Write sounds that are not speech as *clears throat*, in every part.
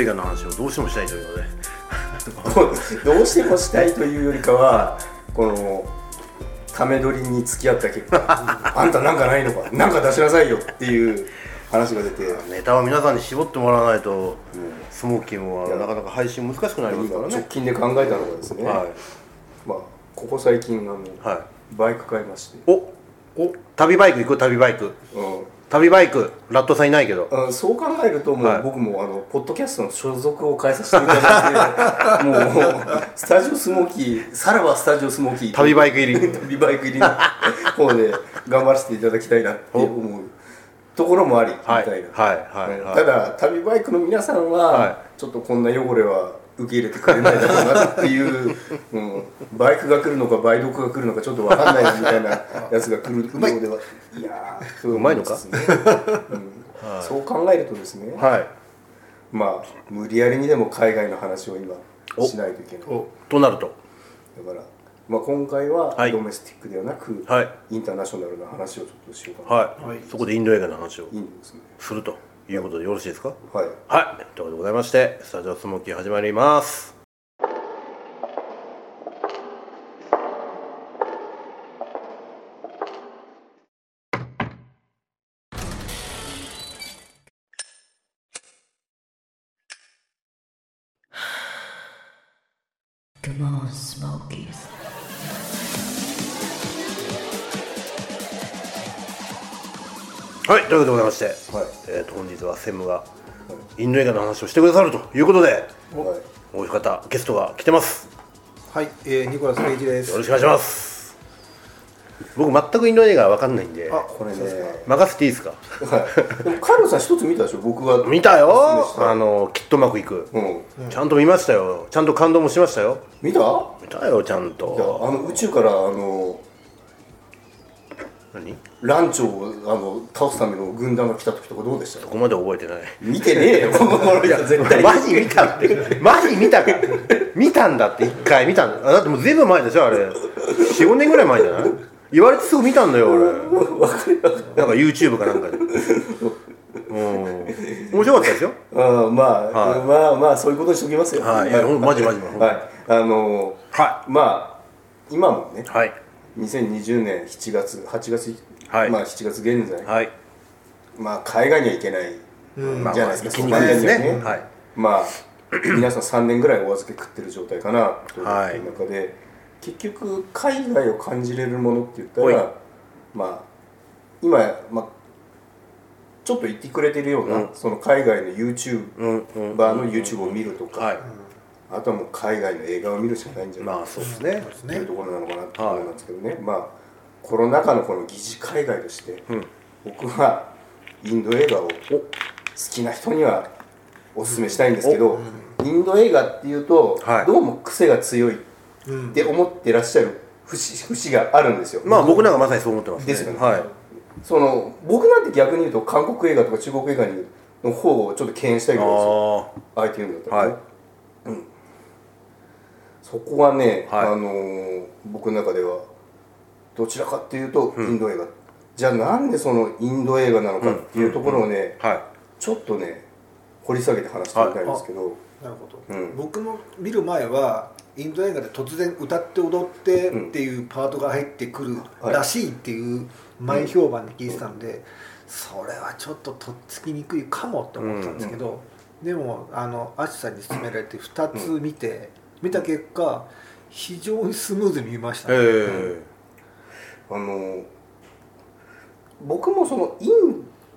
映画の話をどうしてもしたいというので。どうしてもしたいというよりかはこのため撮りに付き合った結果あんたなんかないのかなんか出しなさいよっていう話が出て。ネタは皆さんに絞ってもらわないと、スモーキーもなかなか配信難しくなりますから直ね近で考えたのがですね、はい。まあ、ここ最近あの、はい。バイク買いまして、おお旅バイク行く旅バイク。う旅バイクラットさんいないけど。んうん、そう考えるともう、はい。僕もあのポッドキャストの所属を変えさせていただいて *laughs* もうスタジオスモーキーさらばスタジオスモーキー旅バイク入り旅バイク入りの *laughs* 方で頑張らせていただきたいなって思うところもありみたいいはいはいはい。ただ旅バイクの皆さんは、はちょっとこんな汚れは受け入れてくれないだろうなっていう、うん、バイクが来るのか梅毒が来るのかちょっと分かんないなみたいなやつが来るようでは。*laughs* いやーそううまいのかうん。そう考えるとですね、はいまあ無理やりにでも海外の話を今おしないといけない。おとなると。だから、まあ、今回ははい。ドメスティックではなく、はい。インターナショナルな話をちょっとしようかな、はい、そこでインド映画の話をするということでよろしいですか？はい。はい。ということでございましてスタジオスモーキー始まります「Come on, Smokies." はいということでございまして、はい。えー、と本日は専務がインド映画の話をしてくださるということではい。お一方ゲストが来てます。はい、えー、ニコラス・ケイジです。よろしくお願いします。僕全くインド映画わかんないんであ、これね。任せていいですか？はい。でもカルロさん一つ見たでしょ僕が。見たおよあのきっとうまくいく、うん。ちゃんと見ましたよ。ちゃんと感動もしましたよ。見た？いや見たよちゃんあとの宇宙からあの何？ランチョウをあの倒すための軍団が来た時とかどうでした？ここまで覚えてない。見てねえよこの人絶対マジ見たって。マジ見たか。見たんだって一回見たんだ。あだってもう全部前でしょあれ。45年ぐらい前じゃない？言われてすぐ見たんだよ俺。なんか YouTube かなんかで。うん。面白かったですよ。あーまあ、はい。まあまあそういうことにしときますよ。はい。いやほんマジマジマジ。はい。あのはまあ今もねいはい2020年7月8月、はい。まあ7月現在、はい。まあ海外には行けないうん。じゃないですか、行きにくいですね。はい。まあ *clears throat* 皆さん3年ぐらいお預け食ってる状態かなというはい。中で、結局海外を感じれるものって言ったらまあ今、まあ、ちょっと言ってくれてるような、うん。その海外の YouTuber の YouTube を見るとか、はいあとはもう海外の映画を見るしかないんじゃない？まあそうですね。という。ところなのかなって思うんですけどね、まあコロナ禍のこの疑似海外として、うん。僕はインド映画を好きな人にはおすすめしたいんですけど、インド映画っていうと、はい。どうも癖が強いっうん。て思ってらっしゃる節節があるんですよ、まあ僕なんかまさにそう思ってますね。ですよね。はい。その僕なんて逆に言うと韓国映画とか中国映画にの方をちょっと敬遠したいぐらいですよ。ああえて言うんだったらね、はい。うん、そこはね、はい。あのー僕の中ではどちらかっていうとインド映画、じゃあなんでそのインド映画なのかっていうところをね、あはい。ちょっとね掘り下げて話してみたいんですけど、なるほど、うん。僕も見る前はインド映画で突然歌って踊ってっていうパートが入ってくるはい。らしいっていう前評判で聞いてたんで、それはちょっととっつきにくいかもって思ったんですけど、でもあのアシさんに勧められて2つ見て、見た結果非常にスムーズに見ました、あのー僕もそのイン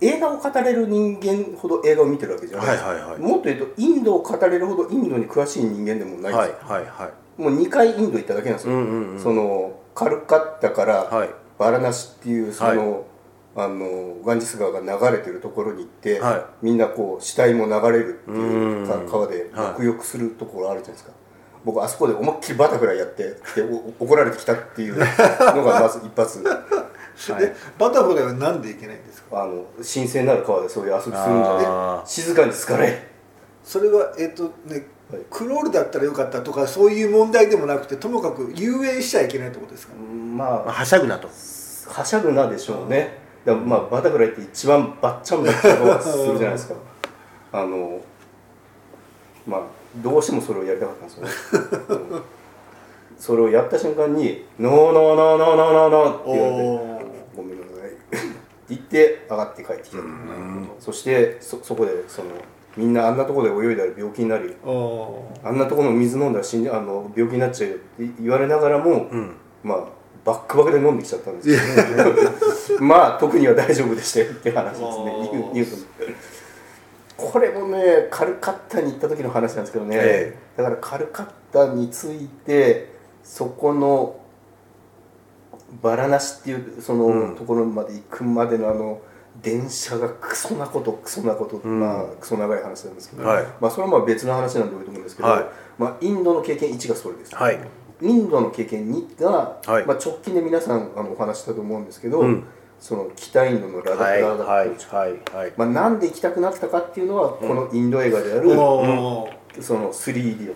映画を語れる人間ほど映画を見てるわけじゃない。です、はいはいはい。もっと言うとインドを語れるほどインドに詳しい人間でもない。はいです、はいはい。もう2回インド行っただけなんですよ、うんうんうんそのカルカッタからはい。バラナシっていうその、あのガンジス川が流れてるところに行って、はい。みんなこう死体も流れるっていううんか川ではい沐浴するところあるじゃないですか、僕あそこで思いっきりバタフライやってでお怒られてきたっていうのがまず一発。でバタフライはなんでいけないんですか？あの神聖なる川でそういう遊びするんじゃね静かに疲れ。それはえっ、とねはい。クロールだったらよかったとかそういう問題でもなくてともかく遊泳しちゃいけないってことですか、まあまあはしゃぐなと。はしゃぐなでしょうね。だからまあバタフライって一番バッチャンバッチャンするじゃないですか。*laughs* あのまあどうしてもそれをやりたかったんですよね。うん。それをやった瞬間に「ノーノーノーノーノーノーノー」って言われて「ごめんなさい」って言って上がって帰ってきたそしてそそこでそのみんなあんなところで泳いだら病気になるよあんなところの水飲んだら死んあの病気になっちゃうよって言われながらも、まあバックバクで飲んできちゃったんですけど *laughs* まあ特には大丈夫でしたよって話ですね。ニュニュートンこれもねカルカッタに行った時の話なんですけどね、えだからカルカッタについてそこのバラナシっていうそのところまで行くまでのあの電車がクソなことクソなこと、まあクソ長い話なんですけど、はい。まあそれはまあ別の話なんで置いとくんですけど、はい。まあインドの経験1がそれです、はい。インドの経験2が、はい。まあ、直近で皆さんあのお話ししたと思うんですけど、うんその北インドのラダックはいはいまあ、なんで行きたくなったかっていうのは、このインド映画である、おーその 3D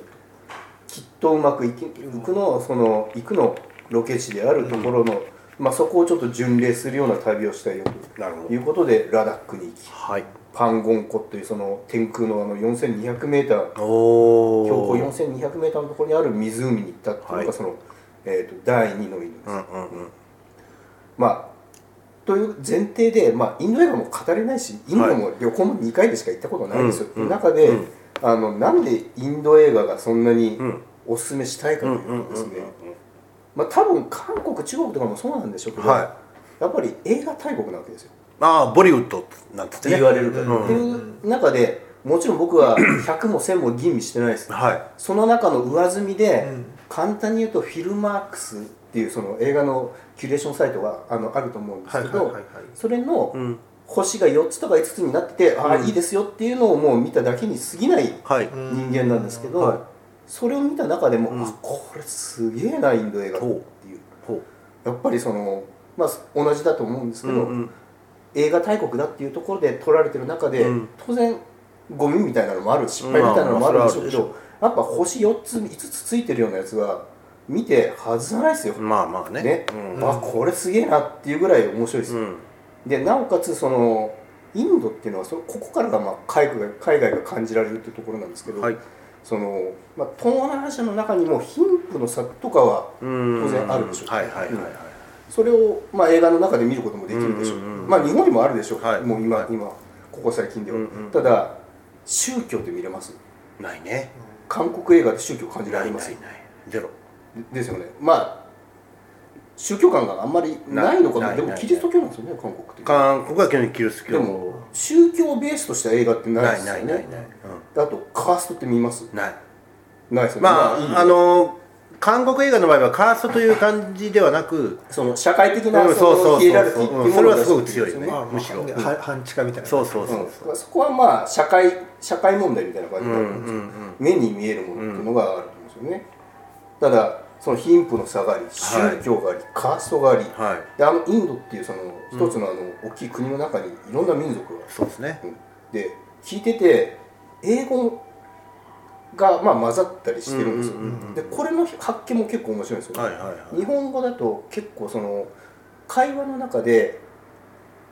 きっとうまくいき行くのその行くのロケ地であるところの、まあ、そこをちょっと巡礼するような旅をしたいよと。いうことでラダックに行きはい。パンゴン湖というその天空のあの 4200m 標お高お 4200m のところにある湖に行ったっていうのが、はい。その、えー、と第2のインドです、うんうんうん。まあという前提で、まあ、インド映画も語れないしインドも旅行も2回でしか行ったことないんですよ、うん。うん中で、うん。あのなんでインド映画がそんなにうん。おすすめしたいかというとですね、まあ、多分韓国中国とかもそうなんでしょうけど、はやっぱり映画大国なわけですよ。ああボリウッドなんて言われるから、うん。っていう中でもちろん僕は *coughs* 100も1000も吟味してないです。はい。その中の上積みで、うん。簡単に言うとフィルマークスっていうその映画のキュレーションサイトがあのあると思うんですけど、それのうん。星が4つとか5つになってて、ああいいですよっていうのをもう見ただけに過ぎないはい。人間なんですけど、はい。それを見た中でも、うん。あこれすげえなインド映画っていう。ほやっぱりその、まあ、同じだと思うんですけど、映画大国だっていうところで撮られてる中で、うん。当然ゴミみたいなのもある失敗みたいなのもあるんでしょうけど、やっぱ星4つ5つついてるようなやつは見て外さないですよ、まあまあね。ね。うん。あこれすげえなっていうぐらい面白いです。よ、うん。でなおかつそのインドっていうのはそここからがまあ海外が海外が感じられるっていうところなんですけど、はい。そのまあ、東南アジアの中にも貧富の差とかはうん。当然あるでしょう。はいはいはいはい。それをまあ映画の中で見ることもできるでしょう、まあ日本にもあるでしょう、はい。もう今、はい。今ここ最近では、うんうんただ宗教って見れます？ないね。韓国映画で宗教感じられます？ないない。ゼロでですよね。まあ宗教観があんまりないのかなでもキリスト教なんですよね韓国って。韓国は基本的にキリスト教。でも宗教ベースとした映画ってないないですよね。ないないないあとカーストって見ます？うんない。ないですよね。まいいああの韓国映画の場合はカーストという感じではなくその社会的なうんそそうそうそう。のヒエラルキーっていうものうんそれはすごい強いよね。むしろ。ねは半地下みたいな。そうそうそうう。ん。そこはまあ社会社会問題みたいな感じうんうになるんですよ、んうん。目に見えるものっていうのがあると思うんですよね、ただその貧富の差があり宗教があり、カーストがありはい。であのインドっていうその一つのあの大きい国の中にいろんな民族がそうですね。うん。で聞いてて英語がまあ混ざったりしてるんですよ、うんうんうんうんでこれの発見も結構面白いんですよ。ね、はいはいはい。日本語だと結構その会話の中で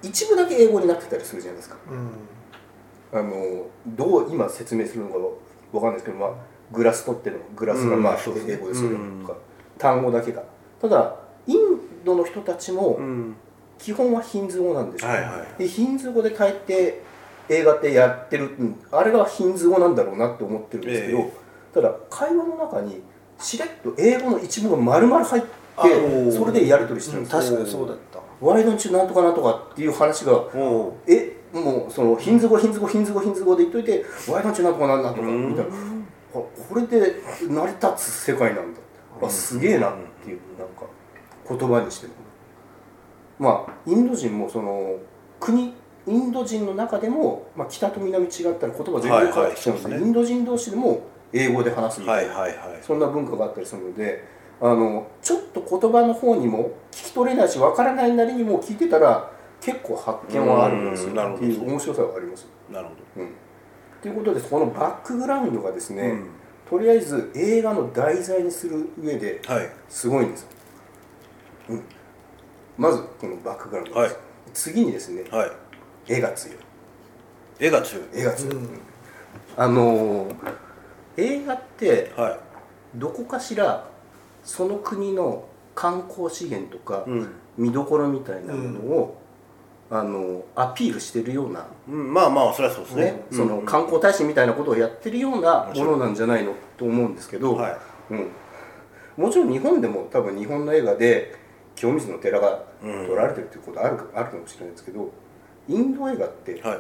一部だけ英語になってたりするじゃないですか。うん。あのどう今説明するのかわかんないですけど、まあ、グラス取ってのグラスがまあ英語ですよねうん。とか単語だけがただインドの人たちもうん。基本はヒンズー語なんですよ、はいはい。でヒンズー語で帰って映画ってやってる、うん。あれがヒンズー語なんだろうなって思ってるんですけど、えただ会話の中にしれっと英語の一部が丸々入ってそれでやり取りしてるんですよ、確かにそうだった。 Why don't you なんとかなんとかっていう話がえもうそのヒンズー語ヒンズー語ヒンズー語ヒンズー語で言っといて Why don't you なんとかなんとかうん。みたいな。あこれで成り立つ世界なんだあすげえなっていうなんか言葉にしてもまあインド人もその国インド人の中でも、まあ、北と南違ったら言葉全然変わってきちゃうんで,、はいはいインド人同士でも英語で話すみたいな、はいはいはい。そんな文化があったりするのであのちょっと言葉の方にも聞き取れないしわからないなりにも聞いてたら結構発見はあるんですよ。うん。なるほど。っていう面白さがあります。なるほうん、ということでこのバックグラウンドがですね、うん。とりあえず映画の題材にする上ですごいんですよ、うん、まずこのバックグラウンドです、次にですねはい。絵が強い。絵が強い。絵が強い、あのー映画ってはどこかしらその国の観光資源とか、いうん、見どころみたいなものを、あのアピールしてるような、うん、まあまあそれはそうですね。ねそのうん。観光大使みたいなことをやってるようなものなんじゃないのと思うんですけど、はい。うん、もちろん日本でも多分日本の映画で清水の寺がうん。撮られてるっていうことあるかあるかもしれないですけどインド映画っては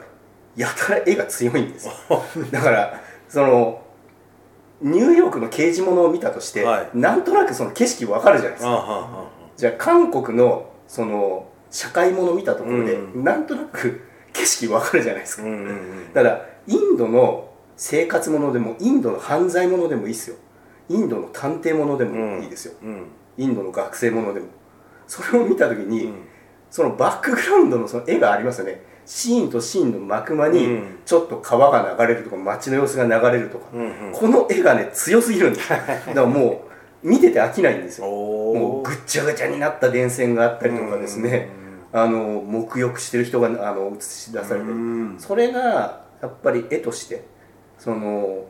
い。やたら絵が強いんですよ。*laughs* だからそのニューヨークの刑事物を見たとして、はい。なんとなくその景色わかるじゃないですか。じゃあ韓国のその社会もの見たところで、うん。なんとなく景色わかるじゃないですか、うんうんうん。ただインドの生活ものでもインドの犯罪ものでもいいですよ。インドの探偵ものでもいいですよ、うん。インドの学生ものでも。それを見た時に、うん。そのバックグラウンドのその絵がありますよね。シーンとシーンの幕間にうん。ちょっと川が流れるとか街の様子が流れるとか、うんうん。この絵がね強すぎるんですだからもう見てて飽きないんですよ。もうぐっちゃぐちゃになった電線があったりとかですねあの沐浴してる人があの映し出されてる。うん。それがやっぱり絵としてその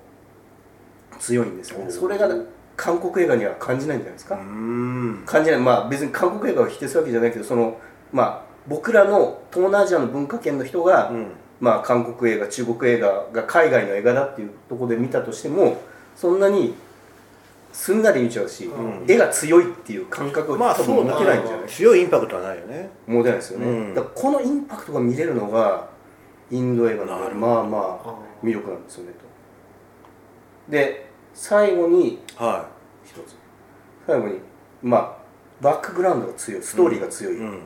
強いんですよね。それが韓国映画には感じないんじゃないですか、うん。感じない。まあ別に韓国映画を否定するわけじゃないけどそのまあ僕らの東南アジアの文化圏の人が、うん。まあ韓国映画中国映画が海外の映画だっていうところで見たとしてもそんなにすんなり見ちゃうし、うん。絵が強いっていう感覚をまあ多分持てないんじゃない？強いインパクトはないよね。持てないですよね、うん。だからこのインパクトが見れるのがインド映画のまあまあ魅力なんですよねと。で最後には一つ。最後にまあバックグラウンドが強いストーリーが強い、いうん。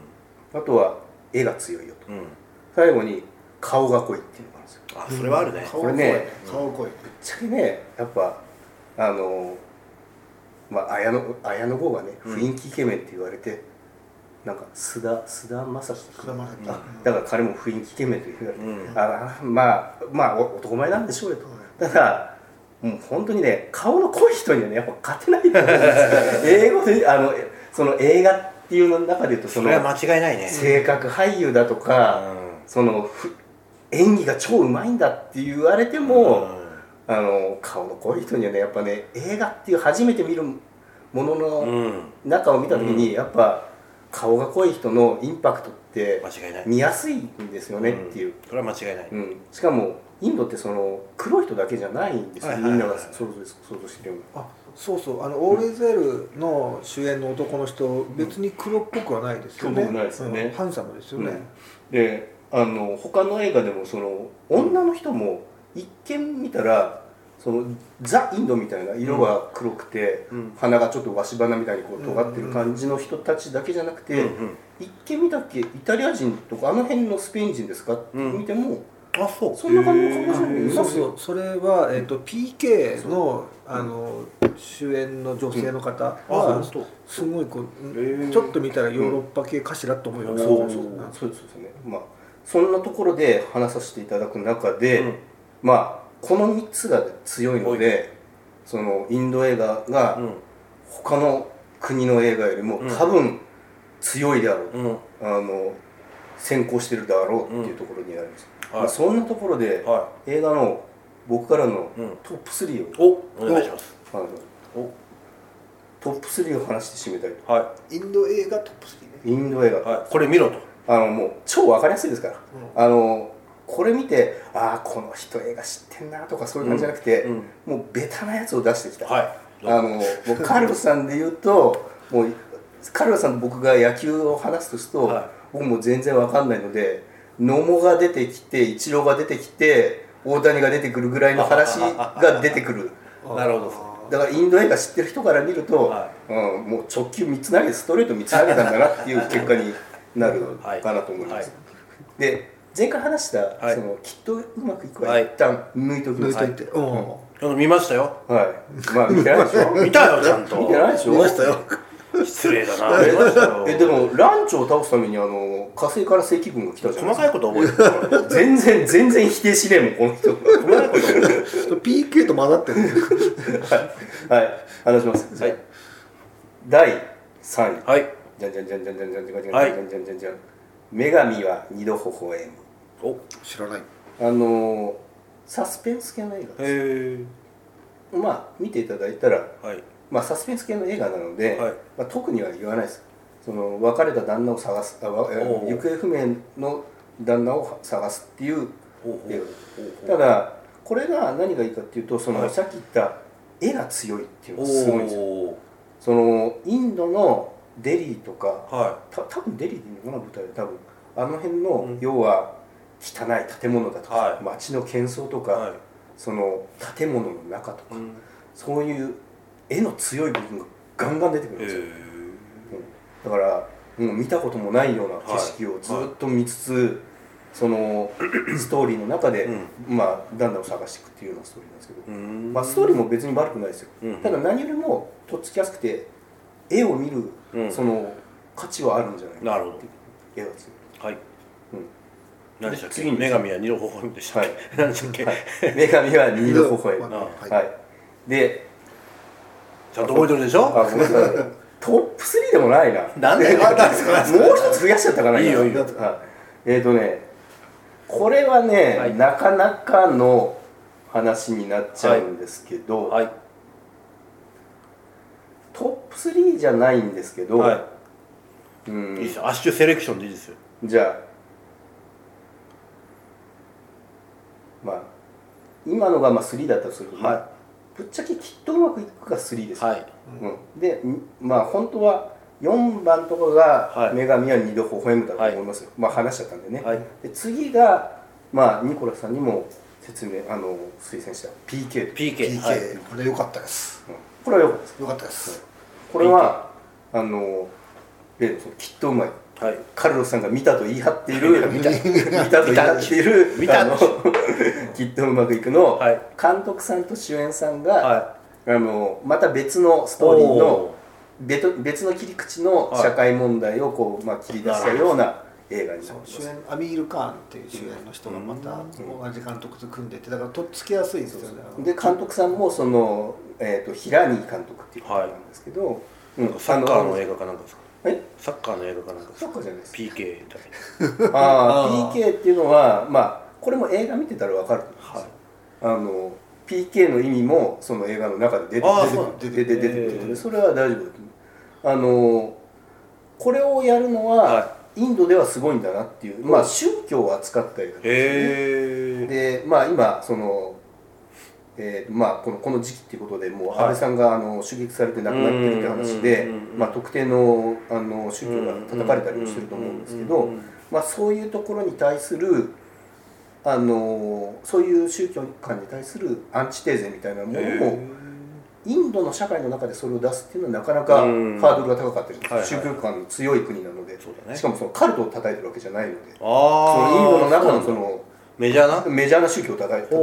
あとは絵が強いよと。うん。最後に顔が濃いっていうのがあるんですよ。あそれはあるね。顔これね顔濃い。ぶっちゃけねやっぱあのまあ綾野綾野剛がねうん。雰囲気イケメンって言われて、なんか須田須田将暉菅田将暉。あだから彼も雰囲気イケメンと言われて、うん。あまあまあお男前なんでしょうよと、ただもう本当にね顔の濃い人にはねやっぱ勝てないと思うんですよ。*laughs* 英語であのその映画っていうの中で言うとそのそれは間違いないね。性格俳優だとか、うん。そのふ演技が超うまいんだって言われても、あの顔の濃い人にはねやっぱね映画っていう初めて見るものうのん。中を見た時に、やっぱ顔が濃い人のインパクトって間違いない。見やすいんですよねっていう、それは間違いない。うん。しかもインドってその黒い人だけじゃないんですよ、はいはいはい。みんなが想像してるようなあそうそう。あのオーレゼルの主演の男の人別に黒っぽくはないですよね。黒っぽくないですよね。うん。ハンサムですよね、であの他の映画でもその女の人も一見見たらそのザ・インドみたいな色が黒くて、うん。鼻がちょっとわし鼻みたいにこう尖ってる感じの人たちだけじゃなくて、うんうん。一見見たっけイタリア人とかあの辺のスペイン人ですかってうん。見ても、あそう。そんな感じの顔へーじゃないそうそう。それは、えっと PK のあの主演の女性の方あは本当すごいこう、ー。ちょっと見たらヨーロッパ系かしらと思うような、そう。そうそう。そうですね。まあそんなところで話させていただく中で、うん。まあこの3つが強いのでそのインド映画がうん。他の国の映画よりもうん。多分強いであろう、うん。あの先行してるであろうっていうところになります、はい。まあ、そんなところで、は映画の僕からのうん。トップ3を、いおお願いします。あのお。トップ3を話して締めたいと。はインド映画トップ3ね。インド映画、いはい。これ見ろと。あのもう超わかりやすいですから、あのこれ見てああこの人映画知ってんなとかそういう感じじゃなくて、うんもうベタなやつを出してきた、はい。あのもうカルロスさんで言うともうカルロスさんと僕が野球を話すとすると、はい。僕も全然わかんないので野茂が出てきてイチローが出てきて大谷が出てくるぐらいの話が *laughs* 出てくる。なるほど。だからインド映画知ってる人から見ると、はうん、もう直球3つ投げてストレート3つ投げたんだなっていう結果になるはいかなと思います、はい。で前回話した、はい。そのきっとうまくいくははい。一旦抜いておきます。抜いといて、う。んあの見ましたよ。はい。まあ見てないでしょ？*laughs* 見たよちゃんと。見てないでしょ？見ましたよ。失礼だな。見ましたよ。えでもランチョを倒すためにあの火星から正規軍が来たじゃない細かいこと覚えてる。全然全然否定しねえもんこの人。細かいこと覚えてる。PK と混ざってるはい。話します。はい。第3位。はい。じゃんじゃんじゃんじゃんじゃんじゃんじゃんじゃんじゃはいんじゃんじゃんじゃん女神は二度微笑お知らない。むあのサスペンス系の映画です。まあ見ていただいたらはい。まあサスペンス系の映画なので、はい。まあ、特には言わないです。その別れた旦那を探すあ行方不明の旦那を探すっていう映画ただこれが何がいいかっていうとその、はい。さっき言った絵が強いっていうのおがすごいんですよ。おそのインドのデリーとかはた多分デリーでいいのかな舞台で。多分。あの辺の、うん。要は汚い建物だとか、はい。街の喧騒とか、いはい。その建物の中とか、うん。そういう絵の強い部分がガンガン出てくるんへですよ、えだからもう見たこともないような景色をずっと見つつ、その *clears throat* ストーリーの中で、まあ旦那を探していくっていうようなストーリーなんですけど、うん。まあ、ストーリーも別に悪くないですよ、うん。ただ何よりもとっつきやすくて絵を見る、うん。その価値はあるんじゃないかなるほど。絵が強い。はい。うん。何でしたっけ？次に女神は二度微笑むでしたっはい。け *laughs* 何でしたっけ？はい。女神は二度微笑むあはい、はい。でちゃんと覚えてるでしょ？あごめんなさい。トップ3でもないな。なんで？もう一つ増やしちゃったかな。いいよいいよ。はい。えっ、ー、とねこれはね、はい。なかなかの話になっちゃうんですけど、はいトップ3じゃないんですけど、はうん。いいいですよ。アッシュセレクションでいいですよ。じゃあまあ今のがまあ3だったとすると、はぶっちゃけきっとうまくいくが3です、はい。うん、でんまあ本当は4番とかがはい。女神は二度微笑むだと思いますよ、まあ話しちゃったんでね、はい。で次がまあニコラスさんにも説明あの推薦した。PK、PK PK、はい。これ良かったです。うん。これはよかったです。良かったですこれはあの例のそのきっとうまい。はい。カルロスさんが見たと言い張っている見た。見たと言い張っている見た。あのきっとうまくいくの、はい。監督さんと主演さんが、はあのまた別のストーリーのお別別の切り口のはい社会問題をこう、まあ、切り出したような映画になそうります。主演アミール・カーンっていう主演の人がまた同じ監督と組んでてだからとっつきやすいですよね。で監督さんもその、えー、と平に監督っていう方なんですけど、うん。いサッカーのあ映画かなんかですか？え？サッカーの映画かなんかですサかッカーじゃないです。PK だけ。*laughs* ああ PK っていうのはまあこれも映画見てたら分かると思うんです。よはい。あの PK の意味もその映画の中で出て出て出て出て出てそれは大丈夫だと思う。あのこれをやるのは、はインドではすごいんだなっていう、まあ宗教を扱った映画ですね。でまあ今その、えーまあ、このこの時期っていうことでもうはい。安倍さんがあの襲撃されて亡くなってるって話でまあ特定のあの宗教が叩かれたりもしてると思うんですけどまあそういうところに対するあのそういう宗教観に対するアンチテーゼみたいなものをインドの社会の中でそれを出すっていうのはなかなかハうん。ードルが高かったり宗教観の強い国なのでしかもそのカルトを叩いてるわけじゃないのでそのインドの中のそのメジャーな？メジャーな宗教を叩いて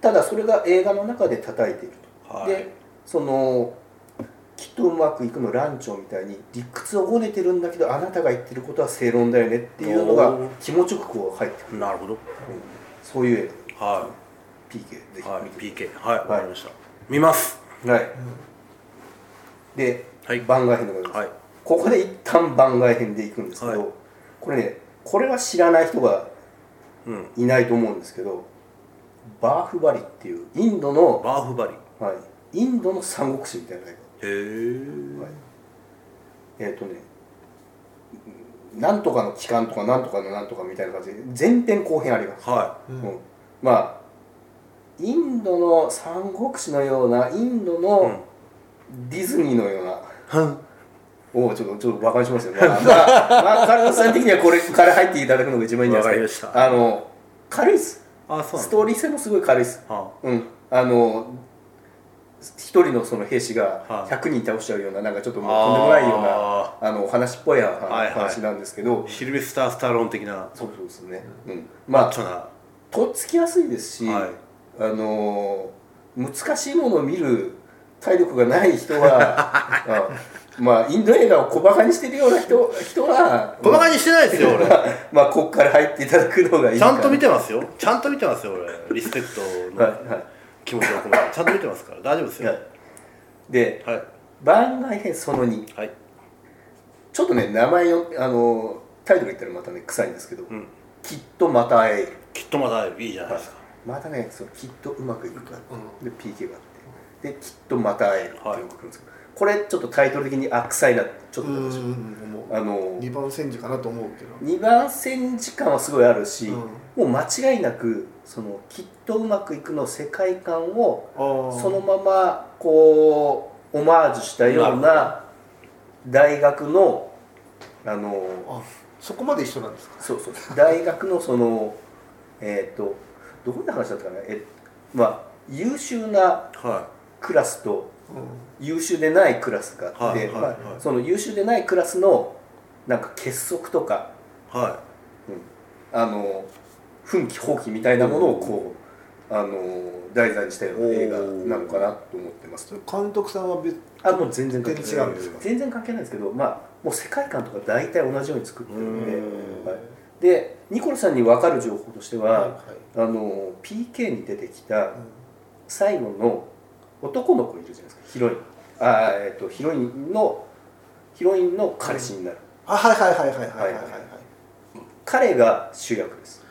た。だそれが映画の中で叩いていると、はい。でそのきっとうまくいくのランチョンみたいに理屈をごねてるんだけどあなたが言ってることは正論だよねっていうのが気持ちよくこう入ってくる。なるほど。そういう映は画 PK ぜい。はい。ひ見て PK はいわかりました見ます。はい、で、はい。番外編でございます、はい。ここで一旦番外編でいくんですけど、はい。これねこれは知らない人がうん。いないと思うんですけどバーフバリっていうインドの、バーフバリ。はい、インドの三国志みたいな映へえ画、はい、えっ、とねなんとかの機関とかなんとかのなんとかみたいな感じで前編後編あります、はうんうん。まあインドの三国志のようなインドいうん。のディズニーのような、はおおちょっとちょっとバカにしましたよ、まあ、まあ、まあ、カルロスさん的にはこれから入っていただくのが一番いいんじゃないですか。あの軽いっすあそうストーリー性もすごい軽いっすはうん。あの一人のその兵士がはい100人倒しちゃうようななんかちょっともうとんでもないようなああのお話っぽい話なんですけど、シルベスター・スタローン的な。そうそうですね、うん、マまあとっつきやすいですし、はいあの難しいものを見る体力がない人は *laughs* あまあインド映画を小バカにしてるような人人は小馬鹿にしてないですよ俺。まあここから入っていただくのがいいちゃんと見ててますよ。ちゃんと見てますよ俺。リスペクトはいのは気持ちを込めて。ちゃんと見てますから。大丈夫ですよ。いはい。ではい。番外編その2はい。ちょっとね名前をあのタイトル言ったらまたね臭いんですけど、ん。きっとまた会える。きっとまだいいじゃないですかまたねそのきっとうまくいくから、で PK があって。できっとまた会えるっていうのが来るんですけど、これちょっとタイトル的にあ臭いなちょっとう。思いましたん思う。あの二番煎じかなと思うけど。2番戦時間はすごいあるし、うん。もう間違いなくそのきっとうまくいくの世界観をそのままこうオマージュしたような大学のあのあそこまで一緒なんですか？そうそう。大学のそのえっ、とどんな話だったかなえまあ優秀なはクラスとう優秀でないクラスがあって、まあ、その優秀でないクラスのなんか結束とかい。はあの奮起放棄みたいなものをこう、あの題材にしたような映画なのかなと思ってます。ん監督さんは別あもう全然関係ない。全然関係ないですけどまあもう世界観とか大体同じように作ってるんで、うん。はい、でニコルさんに分かる情報としては、はいはい。あの PK に出てきた最後の男の子いるじゃないですか。ヒロイン。あー、えっとヒロインのヒロインの彼氏になる、あはいはいはいはいはいはいはい。彼が主役です。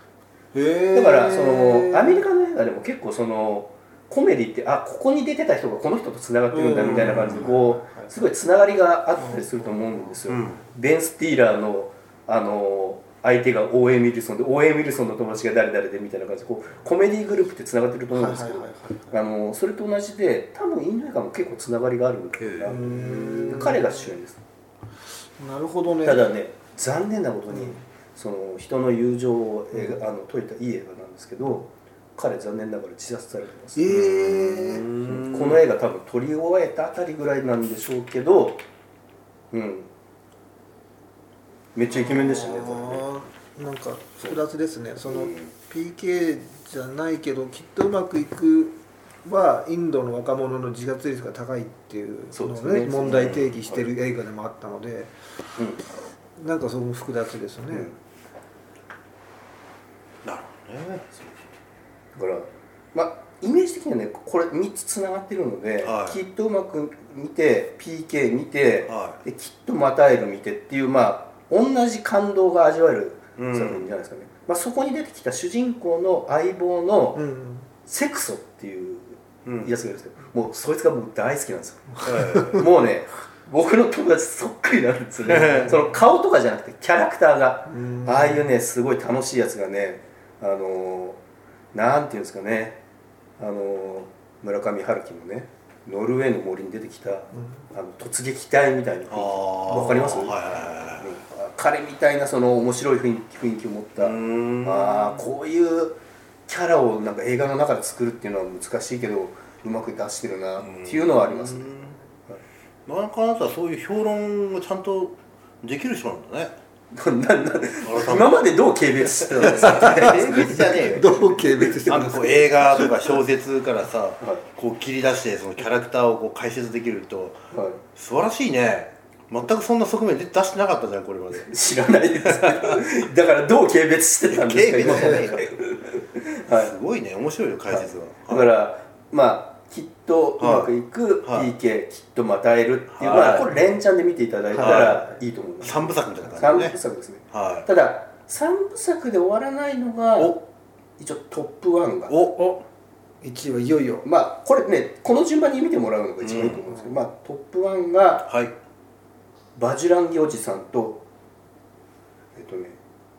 だからそのアメリカの映画でも結構そのコメディってあここに出てた人がこの人とつながってるんだみたいな感じでこうすごいつながりがあったりすると思うんですよ、うん。ベン・スティーラーのあの相手がオーエン・ウィルソンでオーエン・ウィルソンの友達が誰々でみたいな感じでこうコメディグループってつながってると思うんですけど、あのそれと同じで多分インド映画も結構つながりがあるんだな、彼が主演です。なるほどね。ただね残念なことに、うん。その人の友情を映画あの解いたいい映画なんですけど彼残念ながら自殺されてます、ええこの映画多分撮り終えたあたりぐらいなんでしょうけどうんめっちゃイケメンでしたねなんか複雑ですね。そのうん。PK じゃないけどきっとうまくいくはインドの若者の自殺率が高いっていうのをねね。問題提起してる映画でもあったのでなんかそこも複雑ですね、なるほどね。だからまあイメージ的にはねこれ3つつながってるので、はい。きっとうまく見て PK 見て、はできっとまた会える見てっていうまあ同じ感動が味わえるうん。作品じゃないですかね、まあ、そこに出てきた主人公の相棒のうんセクソっていううん。やつがいるんですけど、もうそいつが僕大好きなんですよ。はもうね僕の友達そっくりなんですよね。その顔とかじゃなくてキャラクターが。うん。ああいうねすごい楽しいやつがねあのーなんていうんですかね。あのー村上春樹のねノルウェーの森に出てきた、あの突撃隊みたいなわかります、はいはいはうん彼みたいなその面白い雰囲気雰囲気を持ったああこういうキャラをなんか映画の中で作るっていうのは難しいけどうまく出してるなっていうのはありますね。なかなかあなたはそういう評論をちゃんとできる人なんだね。今までどう軽蔑してたんですか？*laughs* どう軽蔑してなるんですか？映画とか小説からさ、こう切り出してそのキャラクターをこう解説できるとはい。素晴らしいね全くそんな側面で出してなかったじゃんこれまで。*laughs* 知らないです *laughs* だからどう軽蔑してたんですか *laughs* い。すごいね面白いよ解説は、だからまあきっとうまくいくはい。PK きっとまた会えるっていうはい。まあこれ連チャンで見ていただいたらい。いと思います。三部作みたいな三感じでね部作ですね。はただ三部作で終わらないのがお。一応トップ1が。いお。1位はいよいよ。まあこれねこの順番に見てもらうのが一番いいと思うんですけど、まあトップ1がはいバジュランギおじさんとえっとね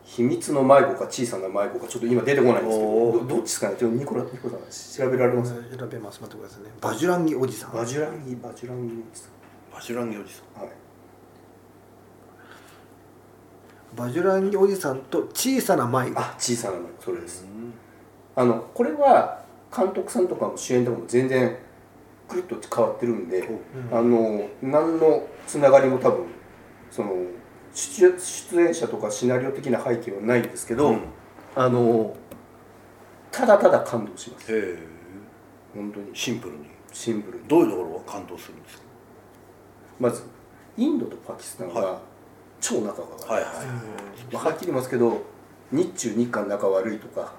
秘密の迷子か小さな迷子かちょっと今出てこないんですけどどどっちですかね？ちょっとニコラニコさん調べられます？調べます。待ってくださいね。バジュランギおじさん。バジュランギバジュランギおじさバシュランギおじさん。んはい。バジュランギおじさんと小さな迷子。あ小さな迷子。それです。あのこれは監督さんとかも主演とかも全然くるっと変わってるんで、あの何のつながりも多分その出出演者とかシナリオ的な背景はないんですけど、うん。あのただただ感動します。へえ。本当に。シンプルに。シンプルに。どういうところが感動するんですか？まずインドとパキスタンはは超仲が悪い、はいはい。まあはっきり言いますけど日中日韓仲悪いとか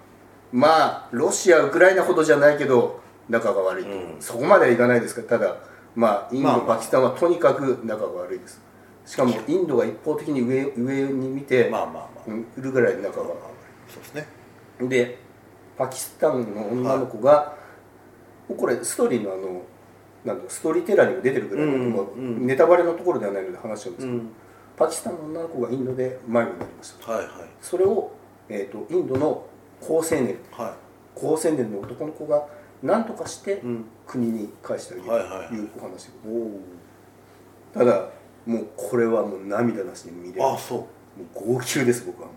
まあロシアウクライナほどじゃないけど仲が悪いと、うん。そこまではいかないですけどただまあインド、パキスタンはとにかく仲が悪いです。しかもインドが一方的に上上に見て、まあまあまあ。うんいるぐらい仲がそうですね。でパキスタンの女の子が、もうこれストーリーのあのなんだストーリーテラーにも出てるぐらいの、うんもううん。ネタバレのところではないので話しちゃうんですけど、うん。パキスタンの女の子がインドで迷子になりましたはいはい。それを、えー、とインドの高青年。は高青年の男の子が何とかしてうん。国に返してあげるというお話ただもうこれはもう涙なしに見れる。もあそう。う号泣です僕はも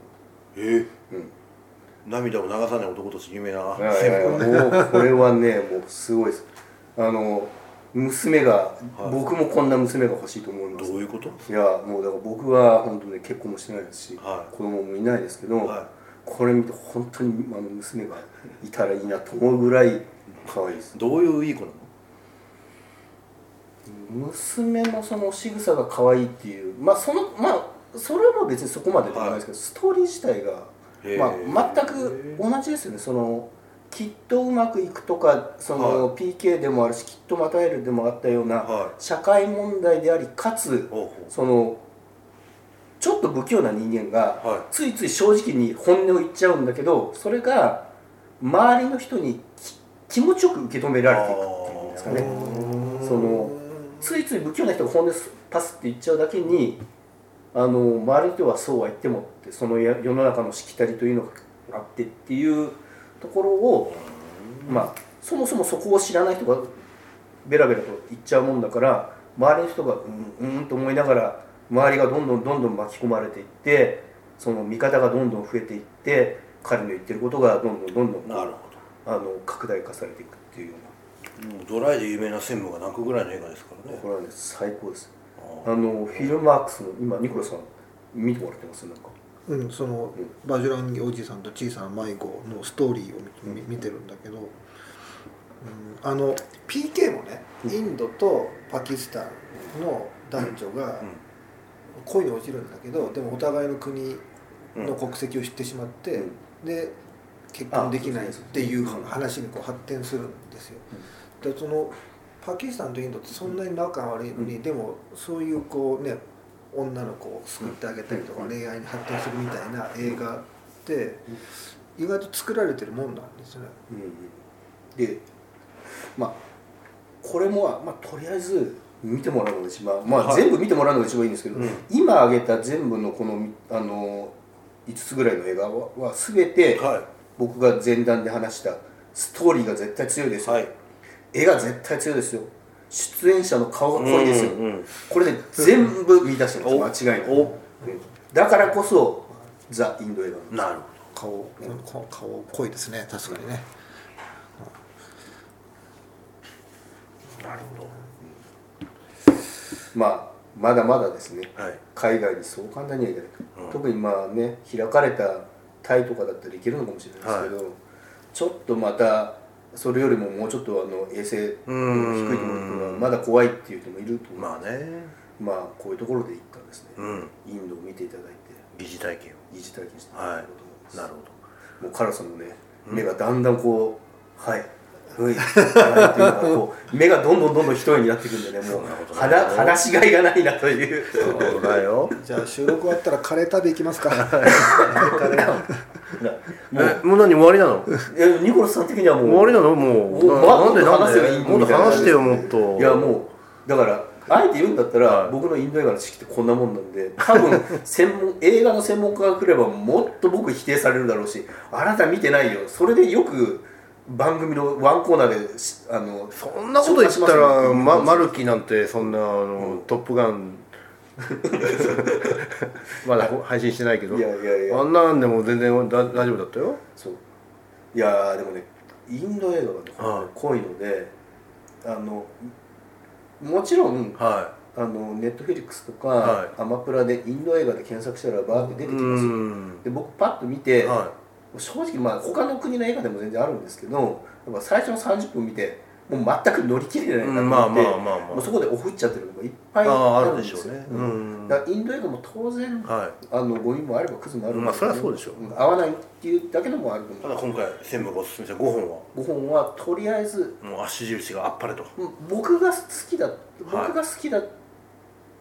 ええ？う、うん、涙を流さない男として有名な。いやいやいや *laughs* もうこれはねもうすごいです。あの娘が、はい。僕もこんな娘が欲しいと思います。どういうこと？いやもうだから僕は本当に結婚もしてないですし、はい。子供もいないですけど、はこれ見て本当にあの娘がいたらいいなと思うぐらい可愛いですどういういい子なの？娘のその仕草が可愛いっていうまあそのまあそれはまあ別にそこまででもないですけど、ストーリー自体が、まあ、全く同じですよね。そのきっとうまくいくとかその、PK でもあるしきっとまたえるでもあったような、は社会問題でありかつそのちょっと不器用な人間が、はついつい正直に本音を言っちゃうんだけどそれが周りの人にき気持ちよく受け止められていくっていうんですかね。そのついつい不器用な人が本音パスって言っちゃうだけにあの周りの人はそうは言ってもってそのや世の中のしきたりというのがあってっていうところをまあそもそもそこを知らない人がベラベラと言っちゃうもんだから周りの人がうんうんと思いながら周りがどんどんどんどん巻き込まれていってその見方がどんどん増えていって彼の言ってることがどんどんどんどんなるほあの拡大化されていくっていうような。どもうドライで有名な専務が泣くぐらいの映画ですからね。これはね最高です。ああ。のフィルマークスの今ニコラさん見てもらってます？なんか。うん、そのバジュランギおじさんと小さな迷子のストーリーを見見見てるんだけど、うん、あの PK もねインドとパキスタンの男女が恋に落ちるんだけどでもお互いの国の国籍を知ってしまって、うん。で結婚できないあっていう話にこう発展するんですよ。でそのパキスタンとインドってそんなに仲悪いのに、でもそういうこうね女の子を救ってあげたりとか、恋愛に発展するみたいな映画って意外と作られてるもんなんですよね。うんでまあこれも、まあ、とりあえず見てもらうのが一番まあ、はい全部見てもらうのが一番いいんですけど、うん。今挙げた全部のこのあの5つぐらいの映画はは全ては僕が前段で話したストーリーが絶対強いですよ、はい。絵が絶対強いですよ。出演者の顔が濃いですよ、うんうんこれね全部見出してます間違いない、だからこそザ・インド映画なるほ顔顔顔濃いですね確かにね。どなるほまあまだまだですね。どはい。海外にそう簡単には行けない、うん。特にまあね開かれたタイとかだったらいけるのかもしれないですけど、ちょっとまたそれよりももうちょっとあの衛生低いところっていうのはまだ怖いっていう人もいると思う。まあね。まあこういうところで一旦ですね、うん。インドを見ていただいて。疑似体験疑似体験していただければと思います、をなるほもうカラさんのね目がだんだんこうはいはい。はいっていうのがこう目がどんどんどんどん一重になっていくんでね。もう話話しがいがないなという。どそうだよ。じゃあ収録終わったらカレー食べ行きますか。もうえもう何終わりなの？えニコラスさん的にはもう。終わりなの？もう。もうななんでなん話せばいいでもっと話してよもっと。いやもうだからあえて言うんだったら、はい。僕のインド映画の知識ってこんなもんなんで多分 *laughs* 専門映画の専門家が来ればもっと僕否定されるだろうしあなた見てないよ。それでよく番組のワンコーナーでしあのそんなこと言ったら、ま、マルキなんてそんなあの、トップガン。*laughs* まだ配信してないけど。いやいやいや。あんなんでも全然だ大丈夫だったよ。そう。いやーでもねインド映画がねはい濃いのであのもちろんはあのネットフェリックスとか、はアマプラでインド映画で検索したらバーって出いてきますで僕パッと見て、は正直まあ他の国の映画でも全然あるんですけどやっぱ最初の30分見てもう全く乗り切れないい、なと思って、まあまあまあもうそこでオフっちゃってるのがいっぱいあるんでよ。るでしょうね。うん。だからインド映画も当然はあのゴミもあればクズもあるんまあけどそそうでしょん合わないっていうだけのもあるただ今回専務がおすすめした5本は。5本はとりあえずもう足印があっぱれと。うん僕が好きだ僕が好きだ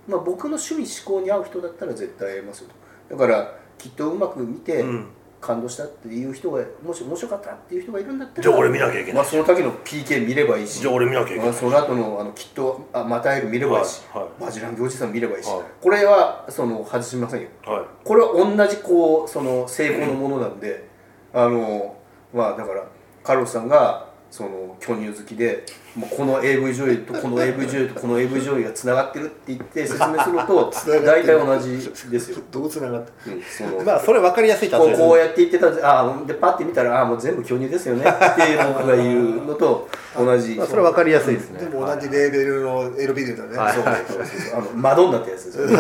まあ、僕の趣味思考に合う人だったら絶対会えますよと。だからきっとうまく見てうん感動したっていう人がもし面白かったっていう人がいるんだったらじゃあ俺見なきゃいけない。まあ、その時の PK 見ればいいしじゃあ俺見なきゃいけない。まあ、その後のあのきっとあまた会える見ればいいし、はいはい。マジランギおじさん見ればいいし、はい。これはその外しませんよ。はい。これは同じこうその成功のものなんで、あのまあだからカルロスさんがその巨乳好きでこの AV 女優とこの AV 女優とこの AV 女優がつながってるって言って説明すると *laughs* 大体同じですよ、どうつながってうん、そのまあそれ分かりやすい例こうえこうやって言ってたんであーでパッて見たらあーもう全部巨乳ですよね。*laughs* って僕が言うのと同じ。まあそれ分かりやすいですね。でも同じレーベルのエロビデオだね、はい。そうそうそうあのマドンナってやつですよ。ね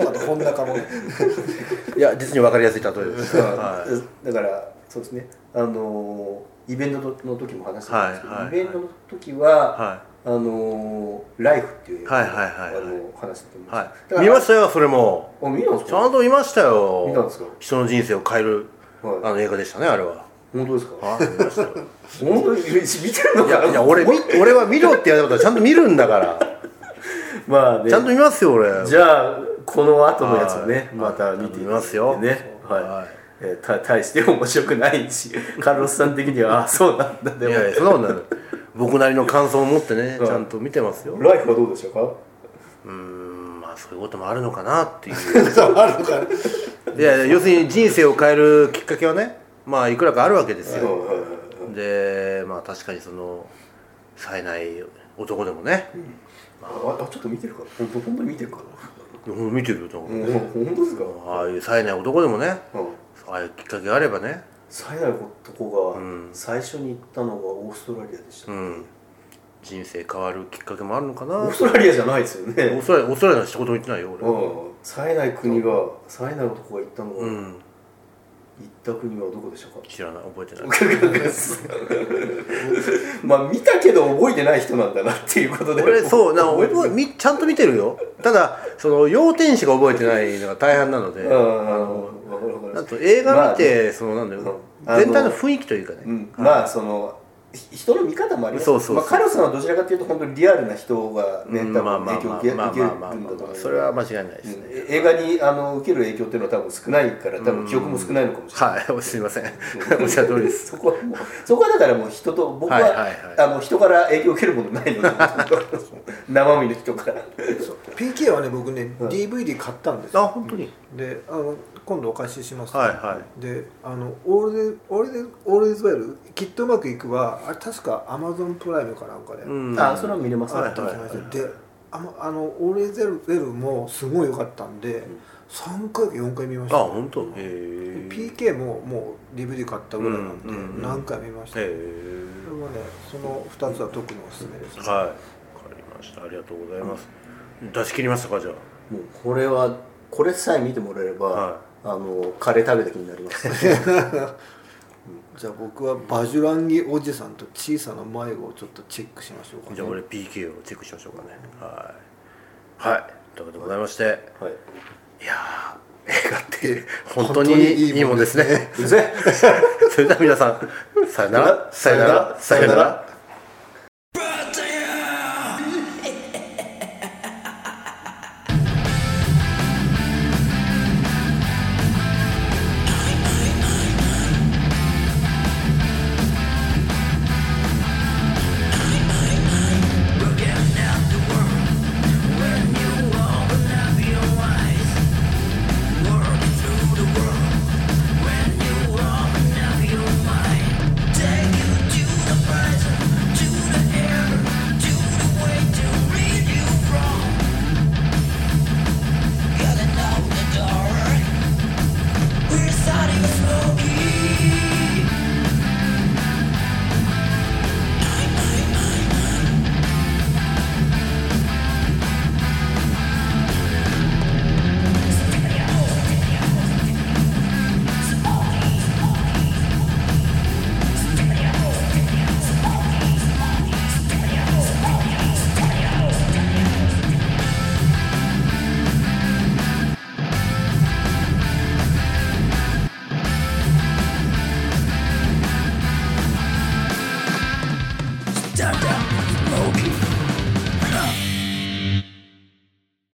あと本高も。いや実に分かりやすい例えです。はだからそうですね。あのーイベントの時も話したんですけど、はいはいイベントの時は、はあのーライフっていう、はいはいはいはい。あの話したと思うはい、見ましたよそれも。あ見たんですちかゃんと見ましたよ。見たんですか？人の人生を変える、はい。あの映画でしたねあれは。本当ですか？はい見ましたよ。*laughs* 本当に見てるのいかやいや俺み俺は見ろって言われたことはちゃんと見るんだから。*laughs* まあね。ちゃんと見ますよ俺。じゃあこの後のやつをね、はい。また見てい見ますよ。ねはい、はい。えーた *laughs* 大して面白くないしカルロスさん的にはあそうなんだでも。いやいやそんなことない僕なりの感想を持ってねうん。ちゃんと見てますよ。ライフはどうでしたか？うーんまあそういうこともあるのかなっていう。*laughs* あるのかいやいや要するに人生を変えるきっかけはねまあいくらかあるわけですよ。でまあ確かにその冴えない男でもね、ああちょっと見てるか本当本当に見てるかうん見てるよ多な、分。うん、本当ですか、ああいう冴えない男でもねうん。ああいうきっかけがあればね冴えない男がうん。最初に行ったのがオーストラリアでした、うん。人生変わるきっかけもあるのかな？オーストラリアじゃないですよオーね。ストラリアオーストラリアの一言も言ってないよ俺うん。冴えない国が冴えない男が行ったのが、うん。行った国はどこでしたか？知らない。覚えてない。*laughs* まあ見たけど覚えてない人なんだなっていうことで。俺そうな覚えて覚えみちゃんと見てるよ。ただその要点しか覚えてないのが大半なので。うんあのわかるわかるあと映画見て、そのなんだよ、うん。全体の雰囲気というかね、うん、まあそのひ人の見方もあります。そうそうそう。まあ、カルロスさんはどちらかというと本当にリアルな人がね、うん多まあまあまあ分影響を受けるまあまあんだと思うそれは間違いないですね、うん。映画にあの受ける影響っていうのは多分少ないから多分記憶も少ないのかもしれない、はい。*laughs* すみません。*laughs* おっしゃる通りです。そこはもうそこはだからもう人と僕は,、はいはいはい。あの人から影響を受けるものないので *laughs* 生身の人から。PK はね僕ね、うん。DVD 買ったんですよ。あ本当に？であの今度お貸しします、はいはであのオールデオールデオールデズウェルきっとうまくいくはあれ確かアマゾンプライムかなんかで、うん。あそれは見れます。ね、はいあったりしましたであのあのオールデズウェルもすごい良かったんで、3回か4回見ました。あ本当？へえ PK ももう DVD 買ったぐらいなんで、うんうんうん。何回見ました、へそれえはねその2つは特におすすめです、はい。わかりました。ありがとうございます、出し切りましたかじゃもうこれはこれさえ見てもらえれば、はあのカレー食べた気になります。*laughs* じゃあ僕はバジュランギおじさんと小さな迷子をちょっとチェックしましょうか、ね、あじゃあ俺 PK をチェックしましょうかね。はい。はい。ということでございまして。はい。いやー映画って本当にいいもんですね。それでは皆さんさよなら。さよなら。さよなら「